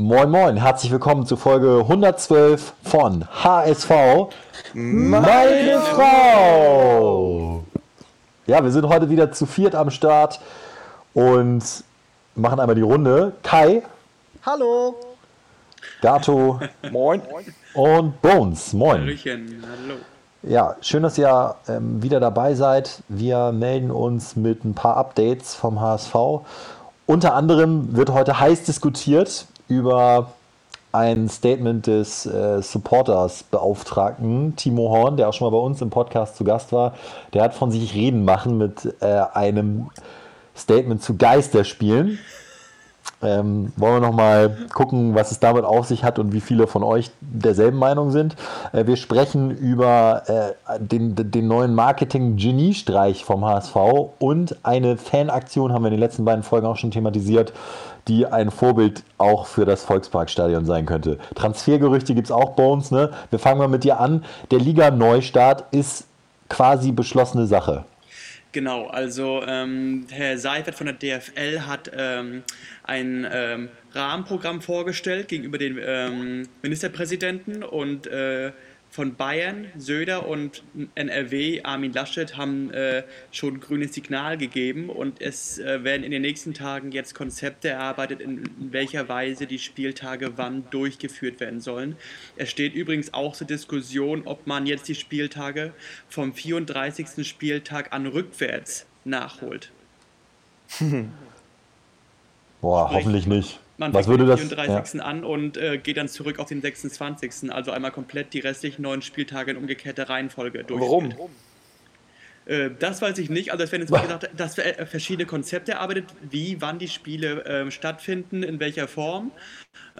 Moin Moin, herzlich willkommen zu Folge 112 von HSV Meine Frau. Ja, wir sind heute wieder zu viert am Start und machen einmal die Runde. Kai. Hallo. Gato. Moin. Und Bones. Moin. Hallöchen, hallo. Ja, schön, dass ihr ähm, wieder dabei seid. Wir melden uns mit ein paar Updates vom HSV. Unter anderem wird heute heiß diskutiert über ein Statement des äh, Supporters-Beauftragten Timo Horn, der auch schon mal bei uns im Podcast zu Gast war. Der hat von sich reden machen mit äh, einem Statement zu Geisterspielen. Ähm, wollen wir nochmal gucken, was es damit auf sich hat und wie viele von euch derselben Meinung sind. Äh, wir sprechen über äh, den, den neuen Marketing-Geniestreich vom HSV und eine Fanaktion haben wir in den letzten beiden Folgen auch schon thematisiert, die ein Vorbild auch für das Volksparkstadion sein könnte. Transfergerüchte gibt es auch uns. Ne? Wir fangen mal mit dir an. Der Liga-Neustart ist quasi beschlossene Sache. Genau, also ähm, Herr Seifert von der DFL hat ähm, ein ähm, Rahmenprogramm vorgestellt gegenüber den ähm, Ministerpräsidenten und äh, von Bayern, Söder und NRW, Armin Laschet, haben äh, schon grünes Signal gegeben und es äh, werden in den nächsten Tagen jetzt Konzepte erarbeitet, in, in, welcher Weise die Spieltage wann durchgeführt werden sollen. Es steht übrigens auch zur Diskussion, ob man jetzt die Spieltage vom 34. Spieltag an rückwärts nachholt. Boah, Sprich, hoffentlich nicht. Man Was würde den 34. Ja. an und äh, geht dann zurück auf den 26. Also einmal komplett die restlichen neun Spieltage in umgekehrter Reihenfolge durch. Warum? Äh, das weiß ich nicht. Also es werden jetzt, wie gesagt, dass äh, verschiedene Konzepte erarbeitet, wie, wann die Spiele äh, stattfinden, in welcher Form.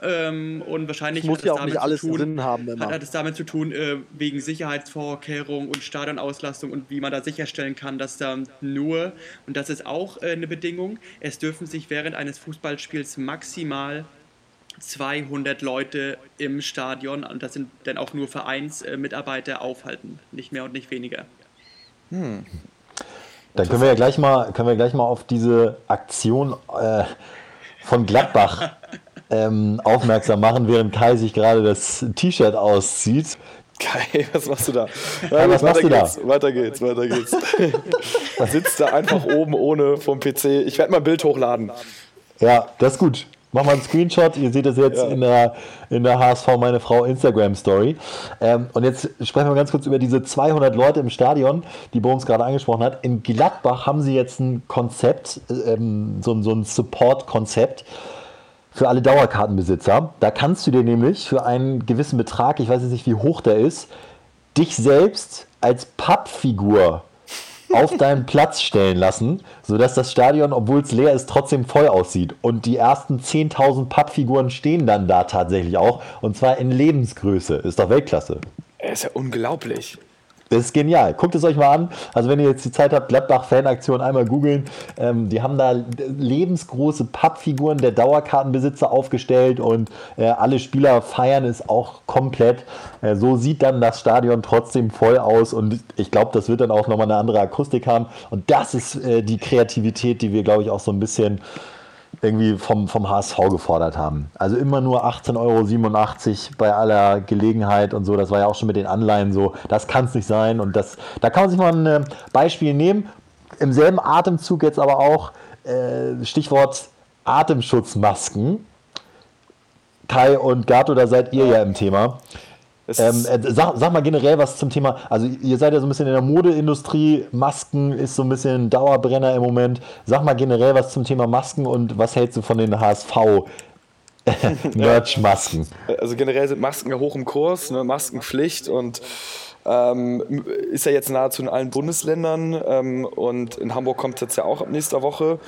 Ähm, und wahrscheinlich das muss ja auch nicht alles tun, Sinn haben. Immer. Hat, hat es damit zu tun, äh, wegen Sicherheitsvorkehrungen und Stadionauslastung und wie man da sicherstellen kann, dass da nur, und das ist auch äh, eine Bedingung, es dürfen sich während eines Fußballspiels maximal 200 Leute im Stadion, und das sind dann auch nur Vereinsmitarbeiter, aufhalten. Nicht mehr und nicht weniger. Hm. Dann können wir ja gleich mal, können wir gleich mal auf diese Aktion äh, von Gladbach ähm, aufmerksam machen, während Kai sich gerade das T-Shirt auszieht. Kai, was machst du da? Ja, was machst du geht's, da? Weiter geht's, weiter geht's. da sitzt er einfach oben ohne vom PC. Ich werde mal ein Bild hochladen. Ja, das ist gut. Mach mal einen Screenshot. Ihr seht das jetzt ja. in, der, in der HSV Meine Frau Instagram Story. Ähm, und jetzt sprechen wir ganz kurz über diese 200 Leute im Stadion, die Bones gerade angesprochen hat. In Gladbach haben sie jetzt ein Konzept, ähm, so, so ein Support-Konzept für alle Dauerkartenbesitzer. Da kannst du dir nämlich für einen gewissen Betrag, ich weiß jetzt nicht, wie hoch der ist, dich selbst als Pappfigur auf deinen Platz stellen lassen, sodass das Stadion, obwohl es leer ist, trotzdem voll aussieht. Und die ersten 10.000 Pappfiguren stehen dann da tatsächlich auch. Und zwar in Lebensgröße. Ist doch Weltklasse. Ist ja unglaublich. Das ist genial. Guckt es euch mal an. Also wenn ihr jetzt die Zeit habt, Gladbach-Fanaktion einmal googeln. Ähm, die haben da lebensgroße Pappfiguren der Dauerkartenbesitzer aufgestellt und äh, alle Spieler feiern es auch komplett. Äh, so sieht dann das Stadion trotzdem voll aus und ich glaube, das wird dann auch nochmal eine andere Akustik haben. Und das ist äh, die Kreativität, die wir, glaube ich, auch so ein bisschen irgendwie vom, vom HSV gefordert haben. Also immer nur 18,87 Euro bei aller Gelegenheit und so. Das war ja auch schon mit den Anleihen so. Das kann es nicht sein. Und das, da kann man sich mal ein äh, Beispiel nehmen. Im selben Atemzug jetzt aber auch äh, Stichwort Atemschutzmasken. Kai und Gato, da seid ihr ja im Thema. Ähm, äh, sag, sag, mal generell was zum Thema, also ihr seid ja so ein bisschen in der Modeindustrie, Masken ist so ein bisschen Dauerbrenner im Moment. Sag mal generell was zum Thema Masken und was hältst du von den HSV Merch-Masken? Also generell sind Masken ja hoch im Kurs, ne? Maskenpflicht und ähm, ist ja jetzt nahezu in allen Bundesländern ähm, und in Hamburg kommt es jetzt ja auch ab nächster Woche.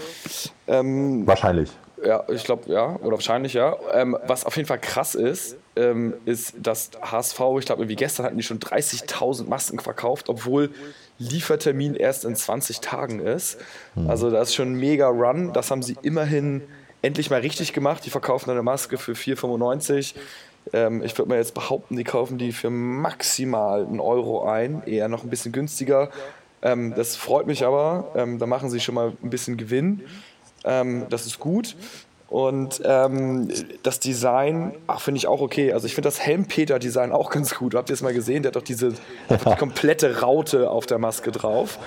Ähm, Wahrscheinlich. Ja, ich glaube, ja, oder wahrscheinlich, ja. Ähm, was auf jeden Fall krass ist, ähm, ist, dass HSV, ich glaube, wie gestern hatten die schon 30.000 Masken verkauft, obwohl Liefertermin erst in 20 Tagen ist. Mhm. Also das ist schon ein mega Run. Das haben sie immerhin endlich mal richtig gemacht. Die verkaufen eine Maske für 4,95. Ähm, ich würde mal jetzt behaupten, die kaufen die für maximal einen Euro ein, eher noch ein bisschen günstiger. Ähm, das freut mich aber. Ähm, da machen sie schon mal ein bisschen Gewinn. Ähm, das ist gut. Und ähm, das Design, finde ich auch okay. Also ich finde das Helmpeter-Design auch ganz gut. Habt ihr es mal gesehen? Der hat doch diese die komplette Raute auf der Maske drauf.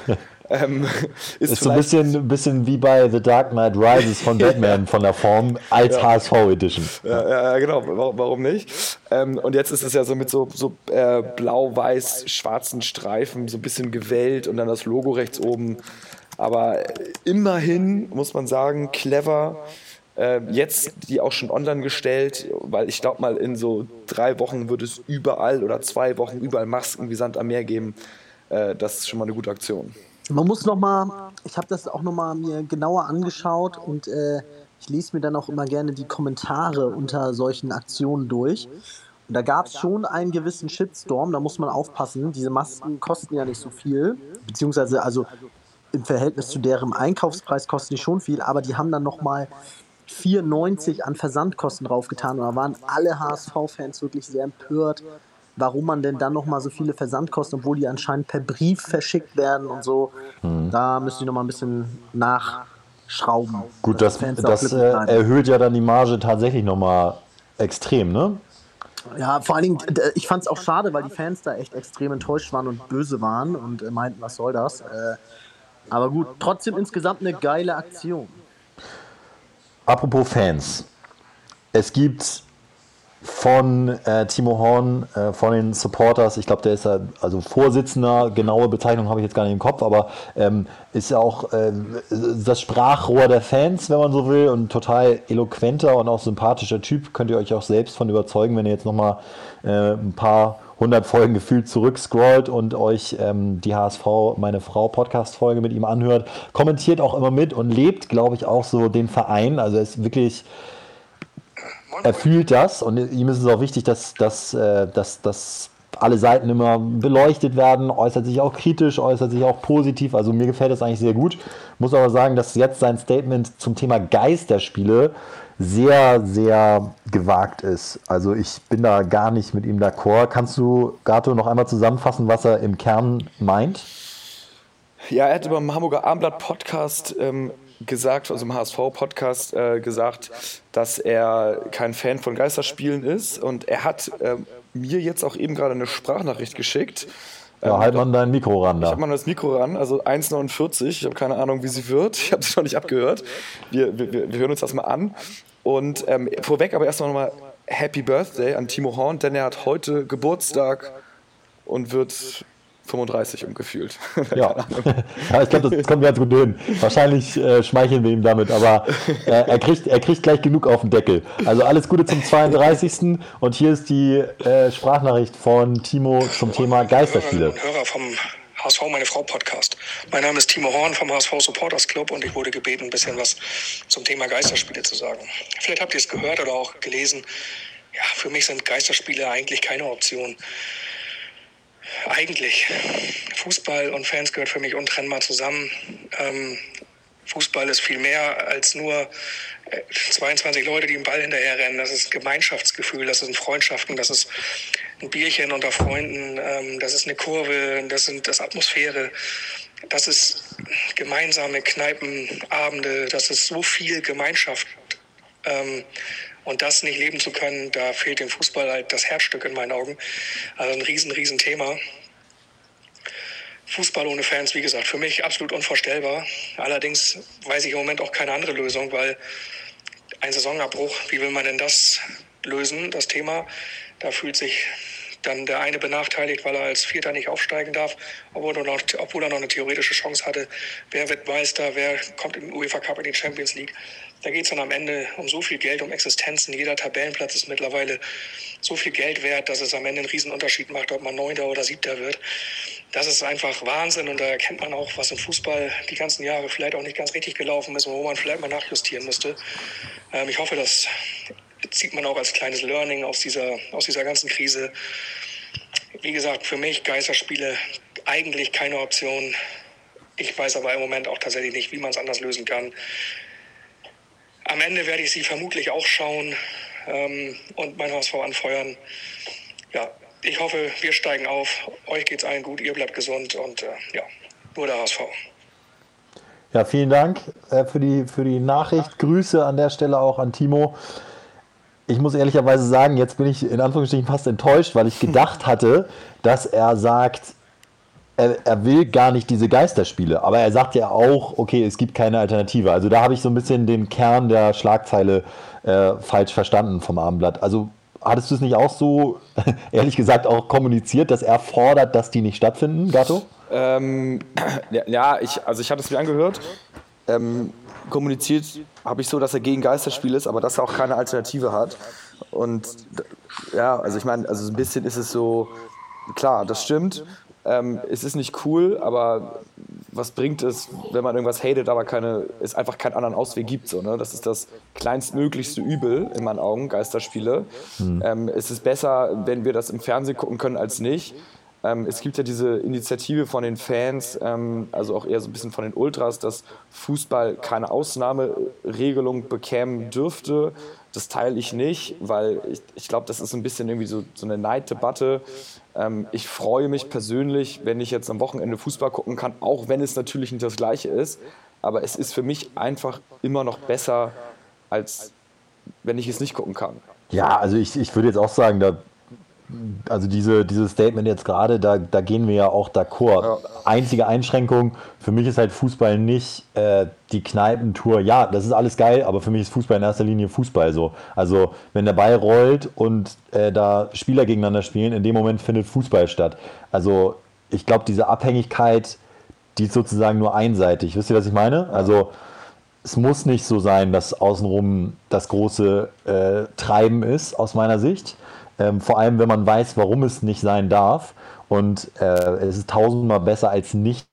Ähm, ist, ist so ein bisschen, bisschen wie bei The Dark Knight Rises von Batman von der Form als ja. HSV Edition. Ja, ja, genau, warum nicht? Ähm, und jetzt ist es ja so mit so, so äh, blau-weiß-schwarzen Streifen, so ein bisschen gewellt und dann das Logo rechts oben. Aber immerhin muss man sagen, clever äh, jetzt die auch schon online gestellt, weil ich glaube mal in so drei Wochen wird es überall oder zwei Wochen überall Masken wie Sand am Meer geben. Äh, das ist schon mal eine gute Aktion. Man muss noch mal, ich habe das auch noch mal mir genauer angeschaut und äh, ich lese mir dann auch immer gerne die Kommentare unter solchen Aktionen durch. Und da gab es schon einen gewissen Shitstorm, da muss man aufpassen. Diese Masken kosten ja nicht so viel, beziehungsweise also im Verhältnis zu deren Einkaufspreis kosten die schon viel, aber die haben dann noch mal 4,90 an Versandkosten draufgetan. Und da waren alle HSV-Fans wirklich sehr empört, warum man denn dann nochmal so viele Versandkosten, obwohl die anscheinend per Brief verschickt werden und so. Mhm. Da müsste ich nochmal ein bisschen nachschrauben. Gut, das, das äh, erhöht ja dann die Marge tatsächlich nochmal extrem, ne? Ja, vor allen Dingen, ich fand es auch schade, weil die Fans da echt extrem enttäuscht waren und böse waren und äh, meinten, was soll das? Äh, aber gut, trotzdem insgesamt eine geile Aktion. Apropos Fans. Es gibt von äh, Timo Horn, äh, von den Supporters, ich glaube, der ist ja also Vorsitzender, genaue Bezeichnung habe ich jetzt gar nicht im Kopf, aber ähm, ist ja auch äh, das Sprachrohr der Fans, wenn man so will, und total eloquenter und auch sympathischer Typ. Könnt ihr euch auch selbst von überzeugen, wenn ihr jetzt nochmal äh, ein paar 100 Folgen gefühlt zurückscrollt und euch ähm, die HSV, meine Frau Podcast-Folge mit ihm anhört. Kommentiert auch immer mit und lebt, glaube ich, auch so den Verein. Also er ist wirklich, er fühlt das und ihm ist es auch wichtig, dass, dass, äh, dass, dass alle Seiten immer beleuchtet werden, äußert sich auch kritisch, äußert sich auch positiv. Also mir gefällt das eigentlich sehr gut. Muss aber sagen, dass jetzt sein Statement zum Thema Geisterspiele sehr, sehr gewagt ist. Also ich bin da gar nicht mit ihm d'accord. Kannst du, Gato, noch einmal zusammenfassen, was er im Kern meint? Ja, er hat beim Hamburger Abendblatt Podcast ähm, gesagt, also im HSV-Podcast äh, gesagt, dass er kein Fan von Geisterspielen ist. Und er hat äh, mir jetzt auch eben gerade eine Sprachnachricht geschickt. Ja, ähm, halt man dein Mikro ran da. Ich habe mal das Mikro ran, also 1,49. Ich habe keine Ahnung, wie sie wird. Ich habe sie noch nicht abgehört. Wir, wir, wir hören uns das mal an. Und ähm, vorweg aber erstmal nochmal Happy Birthday an Timo Horn, denn er hat heute Geburtstag und wird 35 umgefühlt. Ja. ja, ich glaube, das kommt ganz gut hin. Wahrscheinlich äh, schmeicheln wir ihm damit, aber äh, er, kriegt, er kriegt gleich genug auf den Deckel. Also alles Gute zum 32. Und hier ist die äh, Sprachnachricht von Timo zum Thema Geisterspiele. Hörer vom HSV Meine Frau Podcast. Mein Name ist Timo Horn vom HSV Supporters Club und ich wurde gebeten, ein bisschen was zum Thema Geisterspiele zu sagen. Vielleicht habt ihr es gehört oder auch gelesen. Ja, für mich sind Geisterspiele eigentlich keine Option. Eigentlich. Fußball und Fans gehört für mich untrennbar zusammen. Ähm, Fußball ist viel mehr als nur 22 äh, Leute, die im Ball hinterher rennen. Das ist ein Gemeinschaftsgefühl, das sind Freundschaften, das ist ein Bierchen unter Freunden, ähm, das ist eine Kurve, das sind das Atmosphäre, das ist gemeinsame Kneipenabende, das ist so viel Gemeinschaft. Ähm, und das nicht leben zu können, da fehlt dem Fußball halt das Herzstück in meinen Augen. Also ein riesen, riesen Thema. Fußball ohne Fans, wie gesagt, für mich absolut unvorstellbar. Allerdings weiß ich im Moment auch keine andere Lösung, weil ein Saisonabbruch, wie will man denn das lösen, das Thema? Da fühlt sich dann der eine benachteiligt, weil er als Vierter nicht aufsteigen darf, obwohl er noch, obwohl er noch eine theoretische Chance hatte. Wer wird Meister? Wer kommt im UEFA Cup in die Champions League? Da geht es dann am Ende um so viel Geld, um Existenzen. Jeder Tabellenplatz ist mittlerweile so viel Geld wert, dass es am Ende einen Riesenunterschied macht, ob man Neunter oder Siebter wird. Das ist einfach Wahnsinn und da erkennt man auch, was im Fußball die ganzen Jahre vielleicht auch nicht ganz richtig gelaufen ist und wo man vielleicht mal nachjustieren müsste. Ähm, ich hoffe, das zieht man auch als kleines Learning aus dieser, aus dieser ganzen Krise. Wie gesagt, für mich Geisterspiele eigentlich keine Option. Ich weiß aber im Moment auch tatsächlich nicht, wie man es anders lösen kann. Am Ende werde ich sie vermutlich auch schauen ähm, und mein HSV anfeuern. Ja, ich hoffe, wir steigen auf. Euch geht es allen gut, ihr bleibt gesund und äh, ja, nur der HSV. Ja, vielen Dank äh, für, die, für die Nachricht. Grüße an der Stelle auch an Timo. Ich muss ehrlicherweise sagen, jetzt bin ich in Anführungsstrichen fast enttäuscht, weil ich gedacht hatte, dass er sagt, er, er, will gar nicht diese Geisterspiele. Aber er sagt ja auch, okay, es gibt keine Alternative. Also da habe ich so ein bisschen den Kern der Schlagzeile äh, falsch verstanden vom Abendblatt. Also hattest du es nicht auch so, ehrlich gesagt, auch kommuniziert, dass er fordert, dass die nicht stattfinden, Gatto? Ähm, ja, ich, also ich hatte es mir angehört. Ähm, kommuniziert habe ich so, dass er gegen Geisterspiel ist, aber dass er auch keine Alternative hat. Und ja, also ich meine, also ein bisschen ist es so, klar, das stimmt. Ähm, es ist nicht cool, aber was bringt es, wenn man irgendwas hatet, aber keine, es einfach keinen anderen Ausweg gibt. So, ne? Das ist das kleinstmöglichste Übel in meinen Augen, Geisterspiele. Hm. Ähm, es ist besser, wenn wir das im Fernsehen gucken können, als nicht. Ähm, es gibt ja diese Initiative von den Fans, ähm, also auch eher so ein bisschen von den Ultras, dass Fußball keine Ausnahmeregelung bekämen dürfte. Das teile ich nicht, weil ich, ich glaube, das ist ein bisschen irgendwie so, so eine Neiddebatte. Ähm, ich freue mich persönlich, wenn ich jetzt am Wochenende Fußball gucken kann, auch wenn es natürlich nicht das Gleiche ist. Aber es ist für mich einfach immer noch besser, als wenn ich es nicht gucken kann. Ja, also ich, ich würde jetzt auch sagen, da also diese, dieses Statement jetzt gerade, da, da gehen wir ja auch d'accord. Ja. Einzige Einschränkung, für mich ist halt Fußball nicht äh, die Kneipentour. Ja, das ist alles geil, aber für mich ist Fußball in erster Linie Fußball so. Also wenn der Ball rollt und äh, da Spieler gegeneinander spielen, in dem Moment findet Fußball statt. Also ich glaube, diese Abhängigkeit, die ist sozusagen nur einseitig. Wisst ihr, was ich meine? Also es muss nicht so sein, dass außenrum das große äh, Treiben ist, aus meiner Sicht. Ähm, vor allem, wenn man weiß, warum es nicht sein darf. Und äh, es ist tausendmal besser als nichts,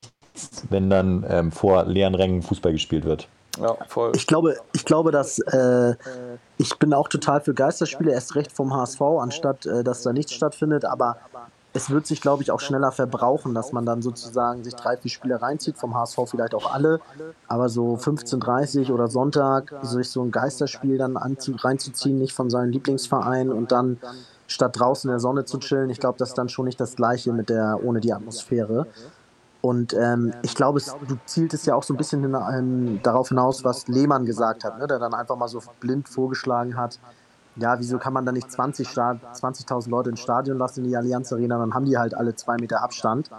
wenn dann ähm, vor leeren Rängen Fußball gespielt wird. Ja, voll. Ich glaube, ich glaube, dass äh, ich bin auch total für Geisterspiele, erst recht vom HSV, anstatt äh, dass da nichts stattfindet. Aber es wird sich, glaube ich, auch schneller verbrauchen, dass man dann sozusagen sich drei, vier Spiele reinzieht, vom HSV vielleicht auch alle, aber so 15.30 oder Sonntag sich so ein Geisterspiel dann reinzuziehen, nicht von seinem Lieblingsverein und dann statt draußen in der Sonne zu chillen. Ich glaube, das ist dann schon nicht das Gleiche mit der, ohne die Atmosphäre. Und ähm, ich glaube, du zieltest ja auch so ein bisschen hin, ähm, darauf hinaus, was Lehmann gesagt hat, ne? der dann einfach mal so blind vorgeschlagen hat, ja, wieso kann man da nicht 20.000 20 Leute ins Stadion lassen in die Allianz Arena, dann haben die halt alle zwei Meter Abstand.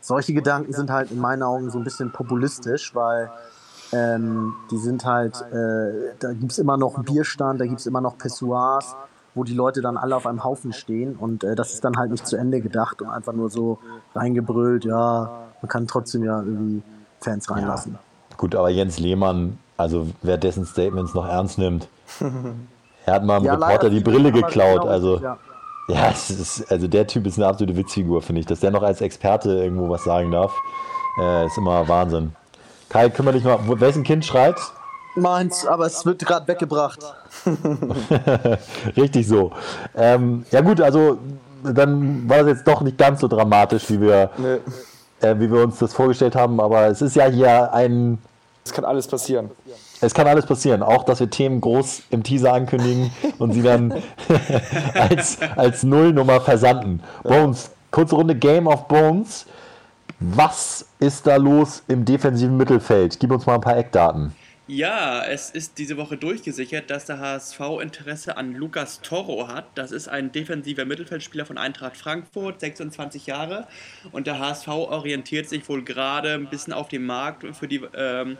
Solche Gedanken sind halt in meinen Augen so ein bisschen populistisch, weil ähm, die sind halt, äh, da gibt es immer noch Bierstand, da gibt es immer noch Pessoirs, wo die Leute dann alle auf einem Haufen stehen und äh, das ist dann halt nicht zu Ende gedacht und einfach nur so reingebrüllt, ja, man kann trotzdem ja irgendwie Fans reinlassen. Ja. Gut, aber Jens Lehmann, also wer dessen Statements noch ernst nimmt, er hat mal einem ja, Reporter die Brille geklaut, genau, also ja. ja ist, also der Typ ist eine absolute Witzfigur, finde ich, dass der noch als Experte irgendwo was sagen darf, äh, ist immer Wahnsinn. Kai, kümmere dich mal, wessen Kind schreit? Meins, aber es wird gerade weggebracht. Richtig so. Ähm, ja gut, also dann war das jetzt doch nicht ganz so dramatisch, wie wir, nee. äh, wie wir uns das vorgestellt haben, aber es ist ja hier ein... Es kann alles passieren. Es kann alles passieren, auch dass wir Themen groß im Teaser ankündigen und sie dann als, als Nullnummer versanden. Bones, kurze Runde Game of Bones. Was ist da los im defensiven Mittelfeld? Gib uns mal ein paar Eckdaten. Ja, es ist diese Woche durchgesichert, dass der HSV Interesse an Lukas Toro hat. Das ist ein defensiver Mittelfeldspieler von Eintracht Frankfurt, 26 Jahre. Und der HSV orientiert sich wohl gerade ein bisschen auf den Markt für die. Ähm,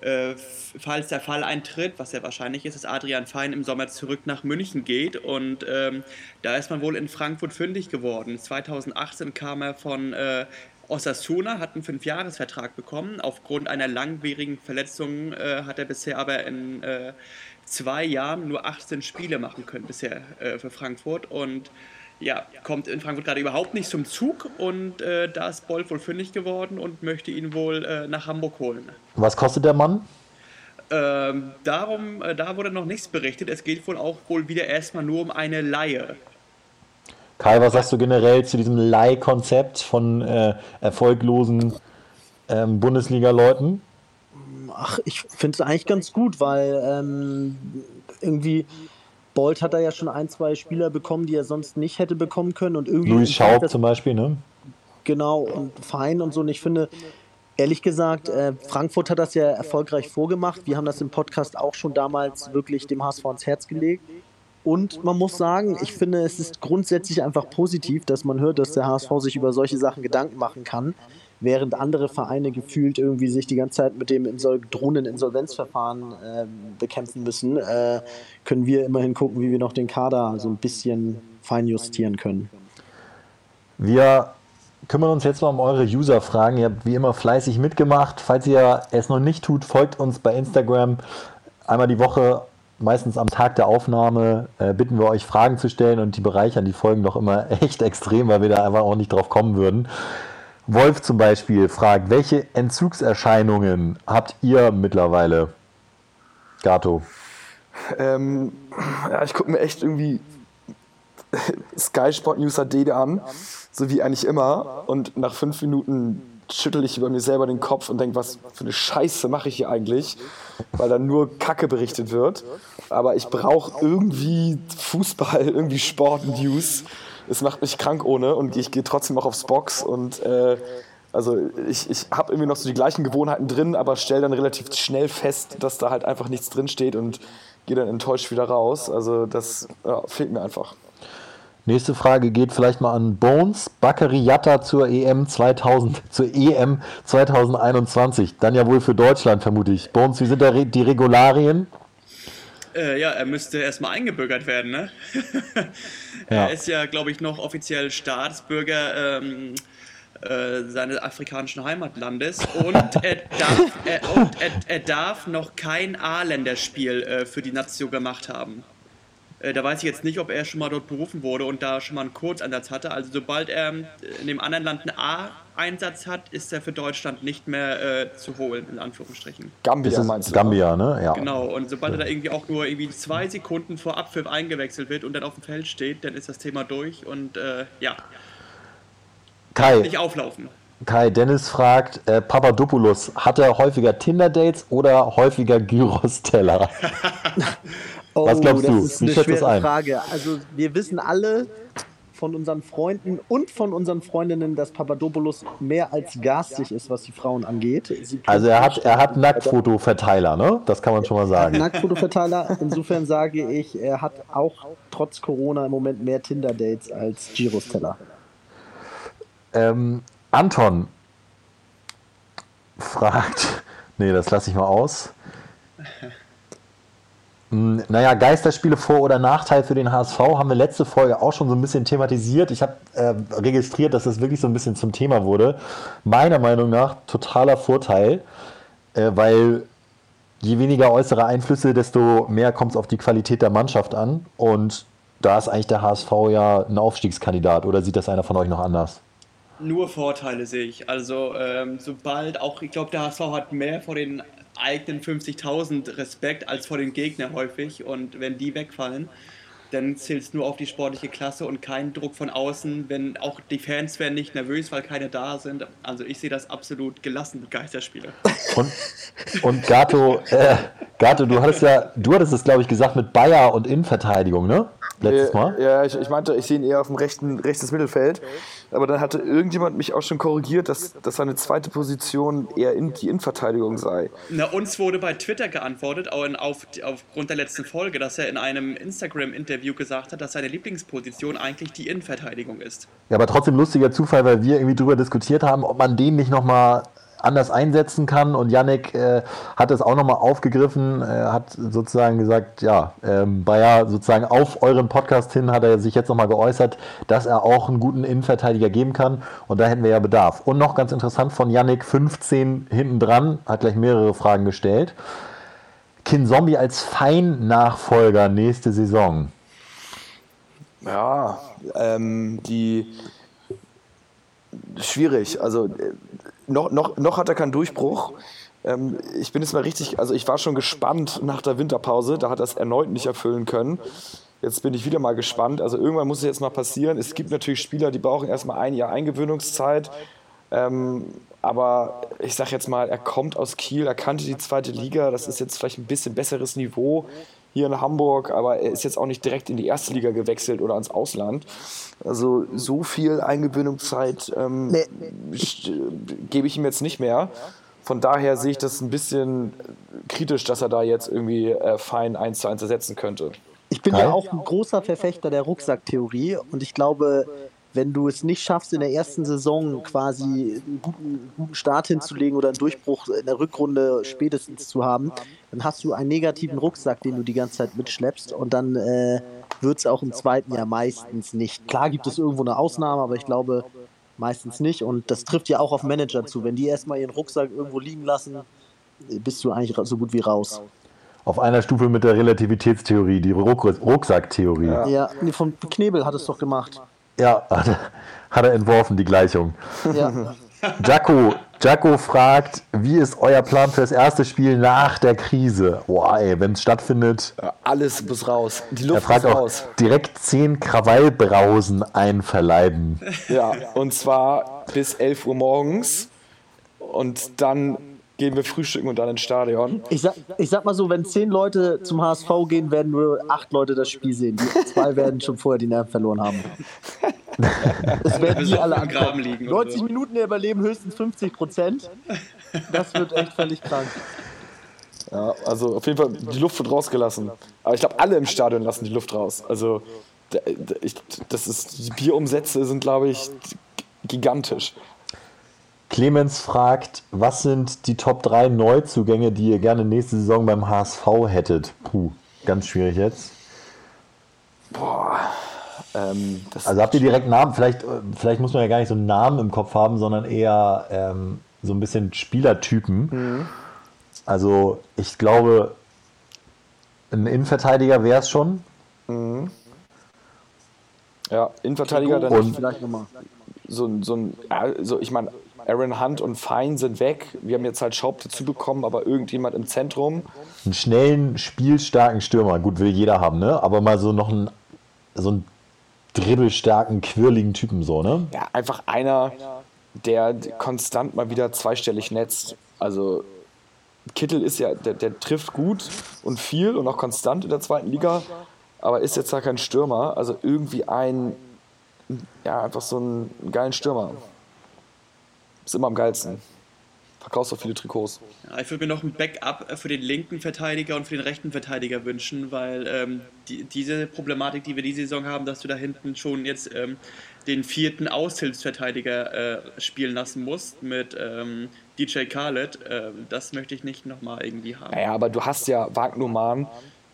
äh, falls der Fall eintritt, was ja wahrscheinlich ist, dass Adrian Fein im Sommer zurück nach München geht. Und ähm, da ist man wohl in Frankfurt fündig geworden. 2018 kam er von äh, Osasuna hat einen Fünfjahresvertrag bekommen. Aufgrund einer langwierigen Verletzung äh, hat er bisher aber in äh, zwei Jahren nur 18 Spiele machen können bisher äh, für Frankfurt und ja, kommt in Frankfurt gerade überhaupt nicht zum Zug und äh, da ist Bolt wohl fündig geworden und möchte ihn wohl äh, nach Hamburg holen. Was kostet der Mann? Ähm, darum, äh, da wurde noch nichts berichtet. Es geht wohl auch wohl wieder erstmal nur um eine Laie. Kai, was sagst du generell zu diesem Leihkonzept von äh, erfolglosen ähm, Bundesliga-Leuten? Ach, ich finde es eigentlich ganz gut, weil ähm, irgendwie Bolt hat da ja schon ein, zwei Spieler bekommen, die er sonst nicht hätte bekommen können. Und irgendwie Luis Schaub zum Beispiel, ne? Genau, und Fein und so. Und ich finde, Ehrlich gesagt, äh, Frankfurt hat das ja erfolgreich vorgemacht. Wir haben das im Podcast auch schon damals wirklich dem HSV ins Herz gelegt. Und man muss sagen, ich finde, es ist grundsätzlich einfach positiv, dass man hört, dass der HSV sich über solche Sachen Gedanken machen kann, während andere Vereine gefühlt irgendwie sich die ganze Zeit mit dem Insol drohenden Insolvenzverfahren äh, bekämpfen müssen, äh, können wir immerhin gucken, wie wir noch den Kader so ein bisschen feinjustieren können. Wir kümmern uns jetzt mal um eure User-Fragen. Ihr habt wie immer fleißig mitgemacht. Falls ihr es noch nicht tut, folgt uns bei Instagram. Einmal die Woche, meistens am Tag der Aufnahme, äh, bitten wir euch Fragen zu stellen und die bereichern die Folgen doch immer echt extrem, weil wir da einfach auch nicht drauf kommen würden. Wolf zum Beispiel fragt, welche Entzugserscheinungen habt ihr mittlerweile? Gato. Ähm, ja, ich gucke mir echt irgendwie Sky Sport News HD an so wie eigentlich immer. Und nach fünf Minuten schüttel ich über mir selber den Kopf und denke, was für eine Scheiße mache ich hier eigentlich, weil da nur Kacke berichtet wird. Aber ich brauche irgendwie Fußball, irgendwie Sport-News. Es macht mich krank ohne und ich gehe trotzdem auch aufs Box und äh, also ich, ich habe irgendwie noch so die gleichen Gewohnheiten drin, aber stelle dann relativ schnell fest, dass da halt einfach nichts drin steht und gehe dann enttäuscht wieder raus. Also das ja, fehlt mir einfach. Nächste Frage geht vielleicht mal an Bones. Bakary Yatta zur EM 2000, zur EM 2021. Dann ja wohl für Deutschland, vermute ich. Bones, wie sind da die Regularien? Äh, ja, er müsste erstmal eingebürgert werden, ne? Ja. er ist ja, glaube ich, noch offiziell Staatsbürger ähm, äh, seines afrikanischen Heimatlandes und er darf, er, und er, er darf noch kein A-Länderspiel äh, für die Nation gemacht haben. Äh, da weiß ich jetzt nicht, ob er schon mal dort berufen wurde und da schon mal einen Kurzeinsatz hatte. Also sobald er in dem anderen Land einen A-Einsatz hat, ist er für Deutschland nicht mehr äh, zu holen, in Anführungsstrichen. Gambia meinst du? Gambia, ne? Ja. Genau, und sobald er da irgendwie auch nur irgendwie zwei Sekunden vor Abpfiff eingewechselt wird und dann auf dem Feld steht, dann ist das Thema durch und äh, ja. Kai. Nicht auflaufen. Kai Dennis fragt, äh, Papadopoulos, hat er häufiger Tinder-Dates oder häufiger Gyros-Teller? Oh, Was glaubst das du? Ist eine schwere ein? Frage. Also wir wissen alle von unseren Freunden und von unseren Freundinnen, dass Papadopoulos mehr als garstig ist, was die Frauen angeht. Also er hat, er hat Nacktfotoverteiler, ne? Das kann man schon mal sagen. Nacktfotoverteiler. Insofern sage ich, er hat auch trotz Corona im Moment mehr Tinder-Dates als Girosteller. Ähm, Anton fragt, nee, das lasse ich mal aus. Hm, naja, Geisterspiele Vor- oder Nachteil für den HSV haben wir letzte Folge auch schon so ein bisschen thematisiert. Ich habe äh, registriert, dass das wirklich so ein bisschen zum Thema wurde. Meiner Meinung nach totaler Vorteil, äh, weil je weniger äußere Einflüsse, desto mehr kommt es auf die Qualität der Mannschaft an. Und da ist eigentlich der HSV ja ein Aufstiegskandidat. Oder sieht das einer von euch noch anders? Nur Vorteile sehe ich. Also ähm, sobald auch, ich glaube, der HSV hat mehr vor den eigenen 50.000 Respekt als vor den Gegnern häufig. Und wenn die wegfallen, dann zählt es nur auf die sportliche Klasse und kein Druck von außen, wenn auch die Fans werden nicht nervös, weil keine da sind. Also ich sehe das absolut gelassen Geisterspiele. Und, und Gato, äh, Gato, du hattest ja, du hattest es glaube ich gesagt mit Bayer und Innenverteidigung, ne? Letztes Mal. Ja, ich, ich meinte, ich sehe ihn eher auf dem rechten, rechtes Mittelfeld. Aber dann hatte irgendjemand mich auch schon korrigiert, dass, dass seine zweite Position eher in, die Innenverteidigung sei. Na, uns wurde bei Twitter geantwortet, auch in, auf, aufgrund der letzten Folge, dass er in einem Instagram-Interview gesagt hat, dass seine Lieblingsposition eigentlich die Innenverteidigung ist. Ja, aber trotzdem lustiger Zufall, weil wir irgendwie drüber diskutiert haben, ob man den nicht nochmal anders einsetzen kann. Und Yannick äh, hat es auch nochmal aufgegriffen, äh, hat sozusagen gesagt, ja, ähm, Bayer sozusagen auf euren Podcast hin hat er sich jetzt nochmal geäußert, dass er auch einen guten Innenverteidiger geben kann. Und da hätten wir ja Bedarf. Und noch ganz interessant von Yannick, 15 hinten dran, hat gleich mehrere Fragen gestellt. Kin Zombie als Fein-Nachfolger nächste Saison. Ja, ähm, die schwierig. Also äh, noch, noch, noch hat er keinen Durchbruch. Ähm, ich bin jetzt mal richtig, also ich war schon gespannt nach der Winterpause, da hat er es erneut nicht erfüllen können. Jetzt bin ich wieder mal gespannt. Also irgendwann muss es jetzt mal passieren. Es gibt natürlich Spieler, die brauchen erstmal ein Jahr Eingewöhnungszeit. Ähm, aber ich sage jetzt mal, er kommt aus Kiel, er kannte die zweite Liga, das ist jetzt vielleicht ein bisschen besseres Niveau. Hier in Hamburg, aber er ist jetzt auch nicht direkt in die erste Liga gewechselt oder ans Ausland. Also so viel Eingewöhnungszeit ähm, Nee. st- gebe ich ihm jetzt nicht mehr. Von daher sehe ich das ein bisschen kritisch, dass er da jetzt irgendwie äh, fein 1 zu 1 ersetzen könnte. Ich bin Kai? ja auch ein großer Verfechter der Rucksacktheorie und ich glaube, wenn du es nicht schaffst, in der ersten Saison quasi einen guten, guten Start hinzulegen oder einen Durchbruch in der Rückrunde spätestens zu haben, dann hast du einen negativen Rucksack, den du die ganze Zeit mitschleppst und dann äh, wird es auch im zweiten Jahr meistens nicht. Klar gibt es irgendwo eine Ausnahme, aber ich glaube meistens nicht und das trifft ja auch auf Manager zu. Wenn die erstmal ihren Rucksack irgendwo liegen lassen, bist du eigentlich so gut wie raus. Auf einer Stufe mit der Relativitätstheorie, die Ruck Rucksacktheorie. Ja, Ja, nee, von Knebel hat es doch gemacht. Er- hat er entworfen, die Gleichung. Ja. Jaco, Jaco fragt, wie ist euer Plan für das erste Spiel nach der Krise? Boah, ey, wenn es stattfindet. Ja, alles muss raus. Die Er Luft fragt muss auch raus. direkt 10 Krawallbrausen einverleiben. Ja, und zwar bis 11 Uhr morgens. Und dann gehen wir frühstücken und dann ins Stadion. Ich sag, ich sag mal so, wenn zehn Leute zum HSV gehen, werden nur acht Leute das Spiel sehen. Die zwei werden schon vorher die Nerven verloren haben. Es werden die alle im Graben liegen und 90 so. Minuten überleben höchstens 50 Prozent. Das wird echt völlig krank. Ja, also auf jeden Fall, die Luft wird rausgelassen. Aber ich glaube, alle im Stadion lassen die Luft raus. Also ich, das ist, die Bierumsätze sind, glaube ich, gigantisch. Clemens fragt, was sind die Top 3 Neuzugänge, die ihr gerne nächste Saison beim HSV hättet? Puh, ganz schwierig jetzt. Ähm, das, Also habt ihr direkt Namen? Vielleicht, äh, vielleicht muss man ja gar nicht so einen Namen im Kopf haben, sondern eher ähm, so ein bisschen Spielertypen. Also ich glaube, ein Innenverteidiger wäre es schon. ja, Innenverteidiger, dann Und- Vielleicht nochmal. so, ein- so ein, ja, also ich meine, Aaron Hunt und Fein sind weg. Wir haben jetzt halt Schaub dazu bekommen, aber irgendjemand im Zentrum. Einen schnellen, spielstarken Stürmer. Gut, will jeder haben, ne? Aber mal so noch einen, so einen dribbelstarken, quirligen Typen so, ne? Ja, einfach einer, der konstant mal wieder zweistellig netzt. Also Kittel ist ja, der, der trifft gut und viel und auch konstant in der zweiten Liga, aber ist jetzt ja kein Stürmer. Also irgendwie ein, ja, einfach so einen geilen Stürmer. Ist immer am geilsten. Verkaufst auch viele Trikots. Ja, ich würde mir noch ein Backup für den linken Verteidiger und für den rechten Verteidiger wünschen, weil ähm, die, diese Problematik, die wir diese Saison haben, dass du da hinten schon jetzt ähm, den vierten Aushilfsverteidiger äh, spielen lassen musst mit ähm, DJ Khaled, äh, das möchte ich nicht nochmal irgendwie haben. Naja, aber du hast ja Wagnumann,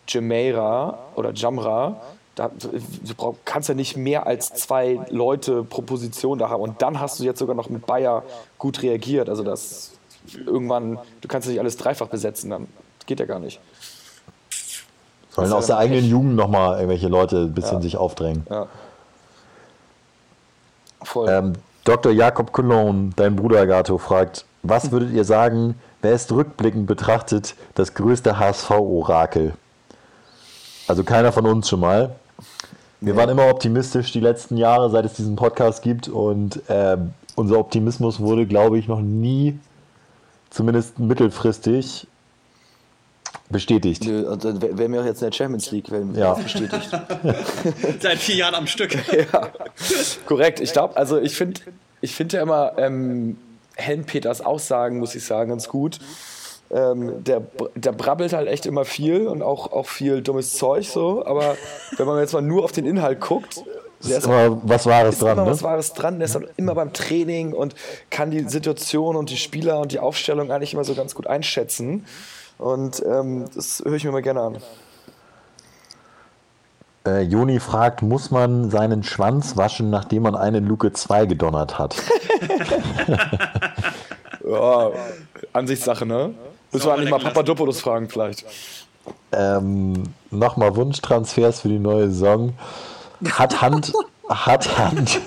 Jameira oder Jamra. Da, du kannst ja nicht mehr als zwei Leute pro Position da haben. Und dann hast du jetzt sogar noch mit Bayer gut reagiert. Also das irgendwann, du kannst ja nicht alles dreifach besetzen, dann geht ja gar nicht. Sollen aus der eigenen echt- Jugend nochmal irgendwelche Leute ein bisschen Ja. sich aufdrängen. Ja. Voll. Ähm, Dr. Jakob Cologne, dein Bruder Gato, fragt, was würdet ihr sagen, wer ist rückblickend betrachtet das größte HSV-Orakel? Also keiner von uns schon mal. Wir waren immer optimistisch die letzten Jahre, seit es diesen Podcast gibt und ähm, unser Optimismus wurde, glaube ich, noch nie, zumindest mittelfristig, bestätigt. Nö, und dann wären wir auch jetzt in der Champions League, wenn Ja. das bestätigt. Seit vier Jahren am Stück. ja, korrekt. Ich glaube, also ich finde ich find ja immer ähm, Helen Peters Aussagen, muss ich sagen, ganz gut. Ähm, der, der brabbelt halt echt immer viel und auch, auch viel dummes Zeug so, aber wenn man jetzt mal nur auf den Inhalt guckt, der Ist immer was Wahres ist dran, immer ne? was Wahres dran, der ist dann immer beim Training und kann die Situation und die Spieler und die Aufstellung eigentlich immer so ganz gut einschätzen. Und ähm, das höre ich mir mal gerne an. Äh, Joni fragt, muss man seinen Schwanz waschen, nachdem man eine Luke 2 gedonnert hat? Ja, Ansichtssache, ne? Müssen wir eigentlich mal. Papadopoulos fragen, vielleicht. Ähm, Nochmal Wunschtransfers für die neue Saison. Hat Hand, hat Hand,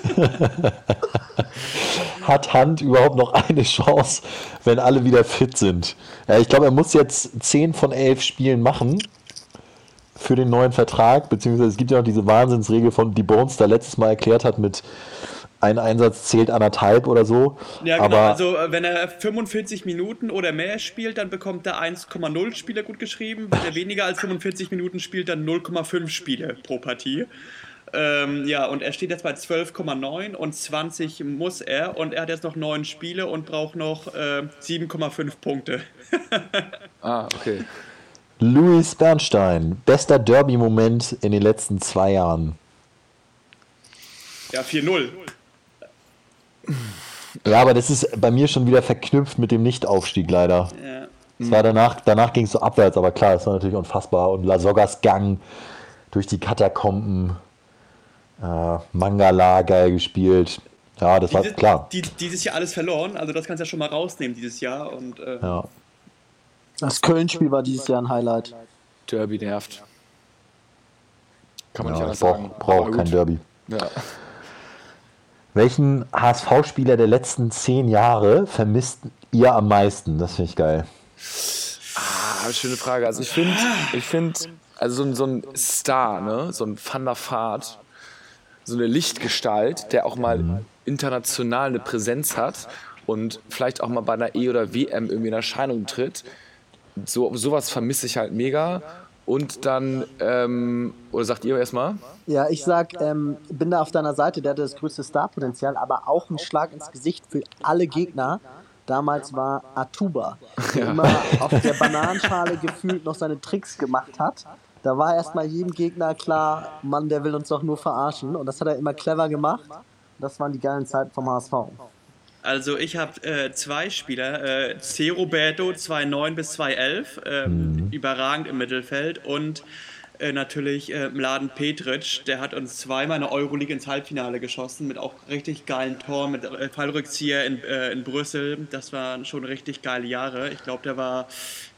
hat Hand überhaupt noch eine Chance, wenn alle wieder fit sind? Ja, ich glaube, er muss jetzt 10 von 11 Spielen machen für den neuen Vertrag, beziehungsweise es gibt ja noch diese Wahnsinnsregel von die Bones da letztes Mal erklärt hat mit ein Einsatz zählt anderthalb oder so. Ja, genau. Aber also äh, wenn er 45 Minuten oder mehr spielt, dann bekommt er 1,0 Spiele gut geschrieben. Wenn er weniger als 45 Minuten spielt, dann 0,5 Spiele pro Partie. Ähm, ja, und er steht jetzt bei 12,9 und 20 muss er. Und er hat jetzt noch 9 Spiele und braucht noch äh, 7,5 Punkte. Ah, okay. Louis Bernstein, bester Derby-Moment in den letzten zwei Jahren. Ja, 4-0. Ja, aber das ist bei mir schon wieder verknüpft mit dem Nichtaufstieg leider. Ja. Es war danach, danach ging es so abwärts, aber klar, das war natürlich unfassbar. Und Lasoggas Gang durch die Katakomben, äh, Mangala geil gespielt. Ja, das war Dieses, klar. die, dieses Jahr alles verloren, also das kannst du ja schon mal rausnehmen dieses Jahr. Und äh, Ja. Das Köln-Spiel war dieses Jahr ein Highlight. Derby nervt. Kann man nicht Ja, anders ich brauche sagen. brauch Aber kein. Derby. Ja. Welchen HSV-Spieler der letzten zehn Jahre vermisst ihr am meisten? Das finde ich geil. Ah, schöne Frage. Also ich finde, ich finde, also so ein, so ein Star, ne, so ein Van der Vaart, so eine Lichtgestalt, der auch mal international eine Präsenz hat und vielleicht auch mal bei einer E- oder WM irgendwie in Erscheinung tritt. So, sowas vermisse ich halt mega. Und dann, ähm, oder sagt ihr erstmal? Ja, ich sag, ähm, bin da auf deiner Seite, der hatte das größte Starpotenzial, aber auch ein Schlag ins Gesicht für alle Gegner. Damals war Atuba, der immer auf der Bananenschale gefühlt noch seine Tricks gemacht hat. Da war erstmal jedem Gegner klar, Mann, der will uns doch nur verarschen. Und das hat er immer clever gemacht. Das waren die geilen Zeiten vom HSV. Also ich habe äh, zwei Spieler, äh, C. Roberto 2.9 bis 2.11, ähm, überragend im Mittelfeld und äh, natürlich äh, Mladen Petric, der hat uns zweimal in der Euroleague ins Halbfinale geschossen mit auch richtig geilen Toren, mit äh, Fallrückzieher in, äh, in Brüssel. Das waren schon richtig geile Jahre. Ich glaube, der war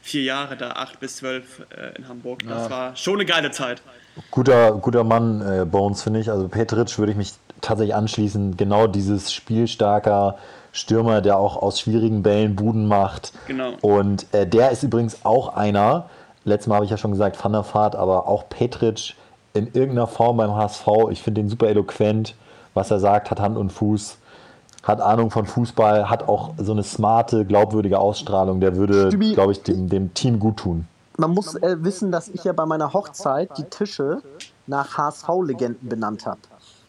vier Jahre da, acht bis zwölf äh, in Hamburg. Das war schon eine geile Zeit. Guter, guter Mann, äh, Bones, finde ich. Also Petric würde ich mich tatsächlich anschließen. Genau dieses spielstarker Stürmer, der auch aus schwierigen Bällen Buden macht. Genau. Und äh, der ist übrigens auch einer, letztes Mal habe ich ja schon gesagt, Van der Vaart, aber auch Petric in irgendeiner Form beim HSV. Ich finde den super eloquent, was er sagt, hat Hand und Fuß, hat Ahnung von Fußball, hat auch so eine smarte, glaubwürdige Ausstrahlung. Der würde, glaube ich, dem, dem Team gut tun. Man muss äh, wissen, dass ich ja bei meiner Hochzeit die Tische nach HSV-Legenden benannt habe.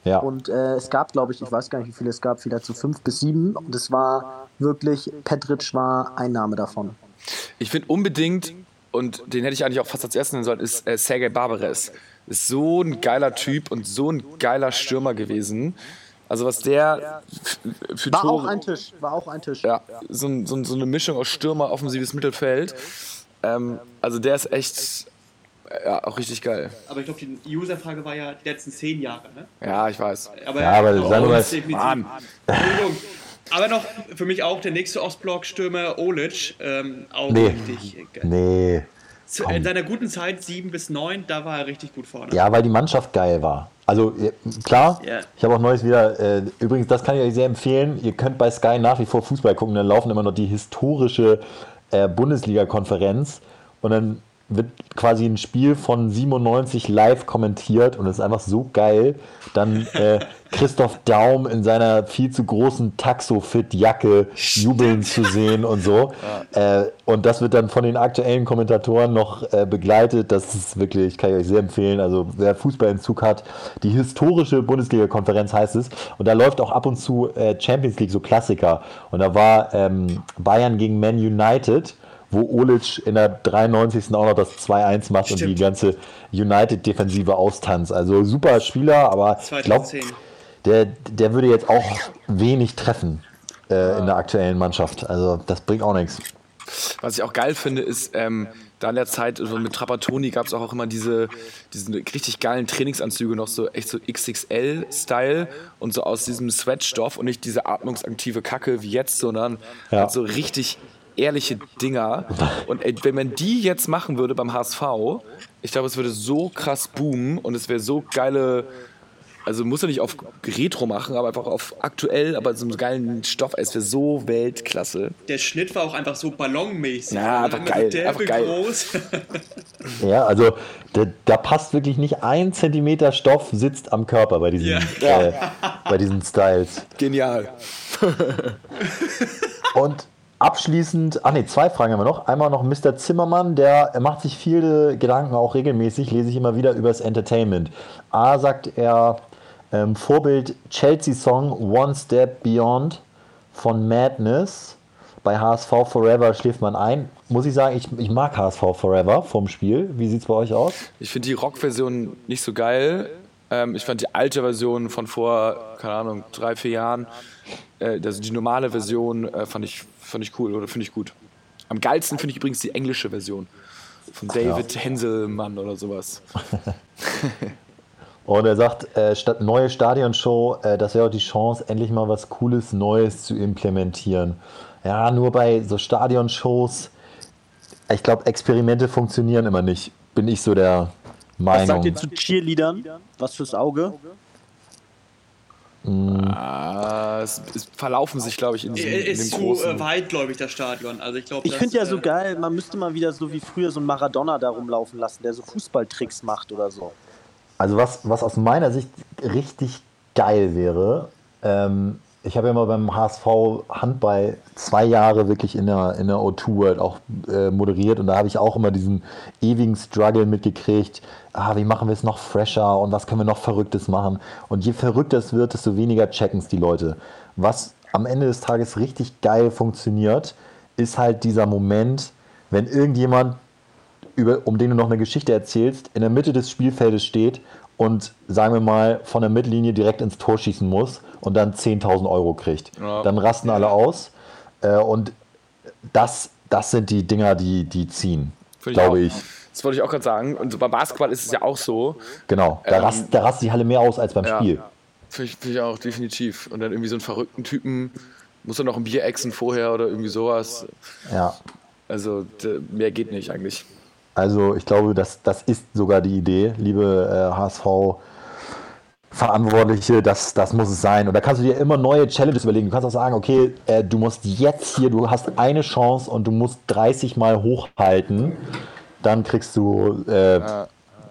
Ja. Und äh, es gab, glaube ich, ich weiß gar nicht, wie viele es gab, vielleicht so fünf bis sieben. Und es war wirklich, Petric war ein Name davon. Ich finde unbedingt, und den hätte ich eigentlich auch fast als erstes nennen sollen, ist äh, Sergei Barbares. Ist so ein geiler Typ und so ein geiler Stürmer gewesen. Also was der für War Tore... auch ein Tisch, war auch ein Tisch. Ja, so, ein- so, ein- so eine Mischung aus Stürmer, offensives Mittelfeld. Ähm, also der ist echt ja, auch richtig geil. Aber ich glaube, die User-Frage war ja die letzten zehn Jahre. Ne? Ja, ich weiß. Aber, Ja, aber auch sagen wir. Mann. Entschuldigung. Aber noch für mich auch der nächste Ostblock-Stürmer Olic. Ähm, auch Nee. richtig geil. Nee. Zu, in seiner guten Zeit, sieben bis neun, da war er richtig gut vorne. Ja, weil die Mannschaft geil war. Also klar, Ja. ich habe auch neues wieder, äh, übrigens, das kann ich euch sehr empfehlen, ihr könnt bei Sky nach wie vor Fußball gucken, dann laufen immer noch die historische äh, Bundesliga-Konferenz und dann wird quasi ein Spiel von 97 live kommentiert und es ist einfach so geil. Dann äh, Christoph Daum in seiner viel zu großen Taxo-Fit-Jacke jubeln zu sehen und so. Äh, und das wird dann von den aktuellen Kommentatoren noch äh, begleitet. Das ist wirklich, kann ich euch sehr empfehlen. Also wer Fußballentzug hat, die historische Bundesliga-Konferenz heißt es. Und da läuft auch ab und zu äh, Champions League, so Klassiker. Und da war ähm, Bayern gegen Man United wo Olic in der 93. auch noch das 2-1 macht und die Stimmt. ganze United-Defensive austanzt. Also super Spieler, aber ich glaube, 2010. der, der würde jetzt auch wenig treffen äh, in der aktuellen Mannschaft. Also das bringt auch nichts. Was ich auch geil finde, ist, ähm, da in der Zeit so mit Trapattoni gab es auch, auch immer diese, diese richtig geilen Trainingsanzüge, noch so echt so XXL-Style und so aus diesem Sweatstoff und nicht diese atmungsaktive Kacke wie jetzt, sondern Ja. halt so richtig ehrliche Dinger. Und ey, wenn man die jetzt machen würde beim HSV, ich glaube, es würde so krass boomen und es wäre so geile Also muss er nicht auf Retro machen, aber einfach auf aktuell, aber so einen geilen Stoff. Es wäre so Weltklasse. Der Schnitt war auch einfach so ballonmäßig. Ja, einfach geil, Der einfach geil. groß. Ja, also da, da passt wirklich nicht ein Zentimeter Stoff sitzt am Körper bei diesen, Ja. Äh, bei diesen Styles. Genial. Und abschließend, ach nee, zwei Fragen haben wir noch. Einmal noch Mr. Zimmermann, der er macht sich viele Gedanken auch regelmäßig, lese ich immer wieder über das Entertainment. A sagt er, ähm, Vorbild Chelsea-Song One Step Beyond von Madness. Bei HSV Forever schläft man ein. Muss ich sagen, ich, ich mag HSV Forever vom Spiel. Wie sieht es bei euch aus? Ich finde die Rock-Version nicht so geil. Ähm, ich fand die alte Version von vor, keine Ahnung, drei, vier Jahren, äh, also die normale Version äh, fand, ich, fand ich cool oder finde ich gut. Am geilsten finde ich übrigens die englische Version von David Henselmann oder sowas. Und er sagt, äh, statt neue Stadionshow, äh, das wäre auch die Chance, endlich mal was Cooles, Neues zu implementieren. Ja, nur bei so Stadionshows, ich glaube, Experimente funktionieren immer nicht. Bin ich so der Was sagt Meinung. ihr zu Cheerleadern? Was fürs Auge? Ah, es, es verlaufen sich, glaube ich, in, diesem, in Er dem ist zu großen. äh, weitgläubig, das Stadion. Also ich glaube, Ich finde ja so geil, man müsste mal wieder so wie früher so einen Maradona da rumlaufen lassen, der so Fußballtricks macht oder so. Also was, was aus meiner Sicht richtig geil wäre, ähm, ich habe ja mal beim HSV Handball zwei Jahre wirklich in der, in der O2 World auch äh, moderiert und da habe ich auch immer diesen ewigen Struggle mitgekriegt, ah, wie machen wir es noch fresher und was können wir noch Verrücktes machen. Und je verrückter es wird, desto weniger checken es die Leute. Was am Ende des Tages richtig geil funktioniert, ist halt dieser Moment, wenn irgendjemand über, um den du noch eine Geschichte erzählst, in der Mitte des Spielfeldes steht und, sagen wir mal, von der Mittellinie direkt ins Tor schießen muss und dann 10.000 Euro kriegt. Ja. Dann rasten alle aus. Äh, und das, das sind die Dinger, die, die ziehen, Finde glaube ich. Das wollte ich auch gerade sagen. Und beim Basketball ist es ja auch so. Genau, da, Ähm, rast, da rastet die Halle mehr aus als beim Ja. Spiel. Finde ich, find ich auch, definitiv. Und dann irgendwie so einen verrückten Typen, muss er noch ein Bier exen vorher oder irgendwie sowas. Ja. Also mehr geht nicht eigentlich. Also ich glaube, das, das ist sogar die Idee, liebe äh, HSV. Verantwortliche, das, das muss es sein. Und da kannst du dir immer neue Challenges überlegen. Du kannst auch sagen, okay, äh, du musst jetzt hier, du hast eine Chance und du musst 30 Mal hochhalten. Dann kriegst du äh,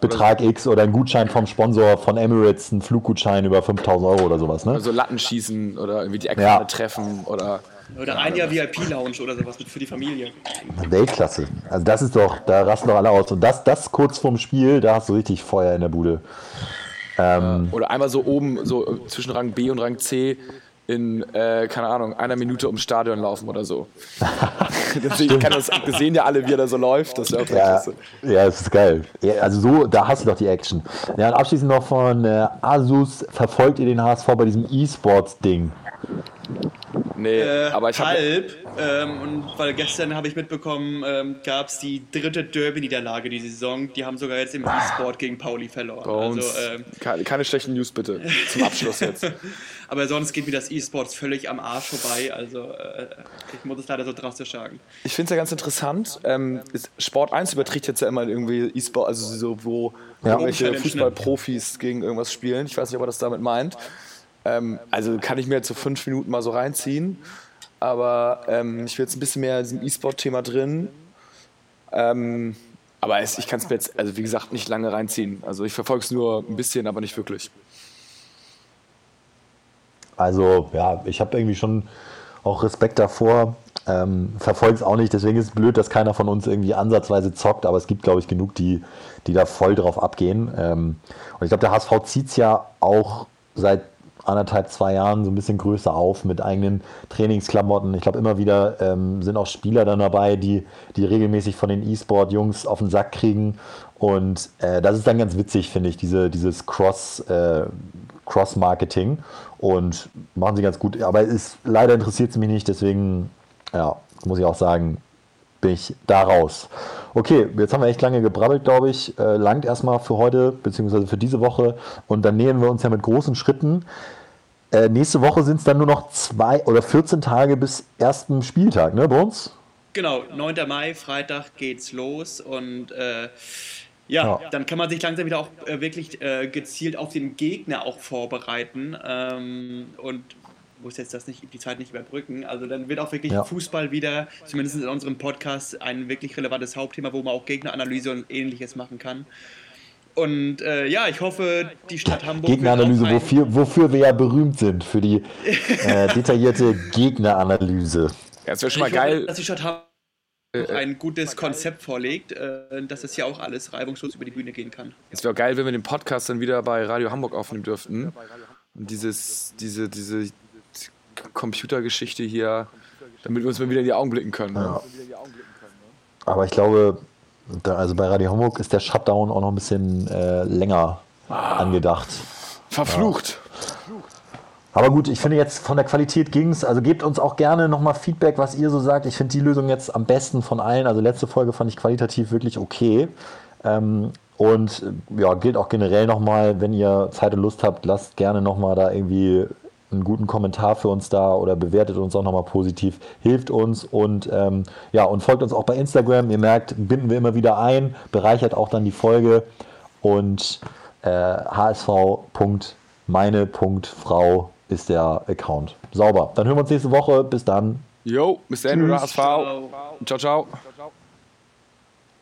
Betrag X oder einen Gutschein vom Sponsor von Emirates, einen Fluggutschein über 5000 Euro oder sowas. Ne? Also Latten schießen oder irgendwie die Ja. Eckfahne treffen oder. Oder ein Jahr VIP-Lounge oder sowas für die Familie. Weltklasse. Also das ist doch, da rasten doch alle aus. Und das, das kurz vorm Spiel, da hast du richtig Feuer in der Bude. Ähm, Oder einmal so oben, so äh, zwischen Rang B und Rang C in, äh, keine Ahnung, einer Minute ums Stadion laufen oder so. ich kann das, wir sehen ja alle, wie er da so läuft. Das ist ja auch Ja, klasse. ja, das ist geil. Ja, also so, da hast du doch die Action. Ja, und abschließend noch von äh, Asus, verfolgt ihr den HSV bei diesem E-Sports-Ding? Nee, Äh, aber ich habe. halb. Ähm, und weil gestern habe ich mitbekommen, ähm, gab es die dritte Derby-Niederlage diese Saison. Die haben sogar jetzt im E-Sport gegen Pauli verloren. Also, ähm, keine, keine schlechten News bitte zum Abschluss jetzt. aber sonst geht mir das E-Sports völlig am Arsch vorbei. Also äh, ich muss es leider so drastisch sagen. Ich finde es ja ganz interessant. Ähm, ist, Sport 1 überträgt jetzt ja immer irgendwie E-Sport, also so, wo Ja. irgendwelche ne? Fußballprofis gegen irgendwas spielen. Ich weiß nicht, ob er das damit meint. Ähm, also kann ich mir jetzt so fünf Minuten mal so reinziehen. Aber ähm, ich will jetzt ein bisschen mehr in diesem E-Sport-Thema drin. Ähm, aber es, ich kann es mir jetzt, also wie gesagt, nicht lange reinziehen. Also ich verfolge es nur ein bisschen, aber nicht wirklich. Also, ja, ich habe irgendwie schon auch Respekt davor. Ähm, Verfolge es auch nicht, deswegen ist es blöd, dass keiner von uns irgendwie ansatzweise zockt, aber es gibt, glaube ich, genug, die, die da voll drauf abgehen. Ähm, und ich glaube, der HSV zieht es ja auch seit anderthalb, zwei Jahren so ein bisschen größer auf mit eigenen Trainingsklamotten. Ich glaube, immer wieder ähm, sind auch Spieler dann dabei, die, die regelmäßig von den E-Sport-Jungs auf den Sack kriegen. Und äh, das ist dann ganz witzig, finde ich, diese, dieses Cross, äh, Cross-Marketing. Und machen sie ganz gut. Aber ist, leider interessiert es mich nicht, deswegen, ja, muss ich auch sagen, bin ich da raus. Okay, jetzt haben wir echt lange gebrabbelt, glaube ich. Äh, langt erstmal für heute, beziehungsweise für diese Woche. Und dann nähern wir uns ja mit großen Schritten. Äh, nächste Woche sind es dann nur noch zwei oder 14 Tage bis ersten Spieltag, ne, bei uns? Genau, 9. Mai, Freitag geht's los und äh, Ja, ja, dann kann man sich langsam wieder auch äh, wirklich äh, gezielt auf den Gegner auch vorbereiten ähm, und muss jetzt das nicht, die Zeit nicht überbrücken. Also dann wird auch wirklich ja. Fußball wieder, zumindest in unserem Podcast, ein wirklich relevantes Hauptthema, wo man auch Gegneranalyse und ähnliches machen kann. Und äh, ja, ich hoffe, die Stadt Hamburg. Gegneranalyse, wofür, wofür wir ja berühmt sind, für die äh, detaillierte Gegneranalyse. Ja, das wäre schon mal ich geil. Hoffe, dass die Stadt Hamburg äh, ein gutes Konzept vorlegt, äh, dass das ja auch alles reibungslos über die Bühne gehen kann. Es wäre geil, wenn wir den Podcast dann wieder bei Radio Hamburg aufnehmen dürften. Und dieses, diese, diese Computergeschichte hier, damit wir uns mal wieder in die Augen blicken können. Ja. Aber ich glaube, also bei Radio Hamburg ist der Shutdown auch noch ein bisschen äh, länger ah. angedacht. Verflucht. Ja. Aber gut, ich finde jetzt von der Qualität ging es. Also gebt uns auch gerne nochmal Feedback, was ihr so sagt. Ich finde die Lösung jetzt am besten von allen. Also letzte Folge fand ich qualitativ wirklich okay. Ähm, und ja, gilt auch generell nochmal, wenn ihr Zeit und Lust habt, lasst gerne nochmal da irgendwie einen guten Kommentar für uns da oder bewertet uns auch nochmal positiv, hilft uns und ähm, ja, und folgt uns auch bei Instagram. Ihr merkt, binden wir immer wieder ein, bereichert auch dann die Folge und äh, hsv.meine.frau ist der Account. Sauber. Dann hören wir uns nächste Woche. Bis dann. Jo, bis dann, HSV. Ciao, ciao.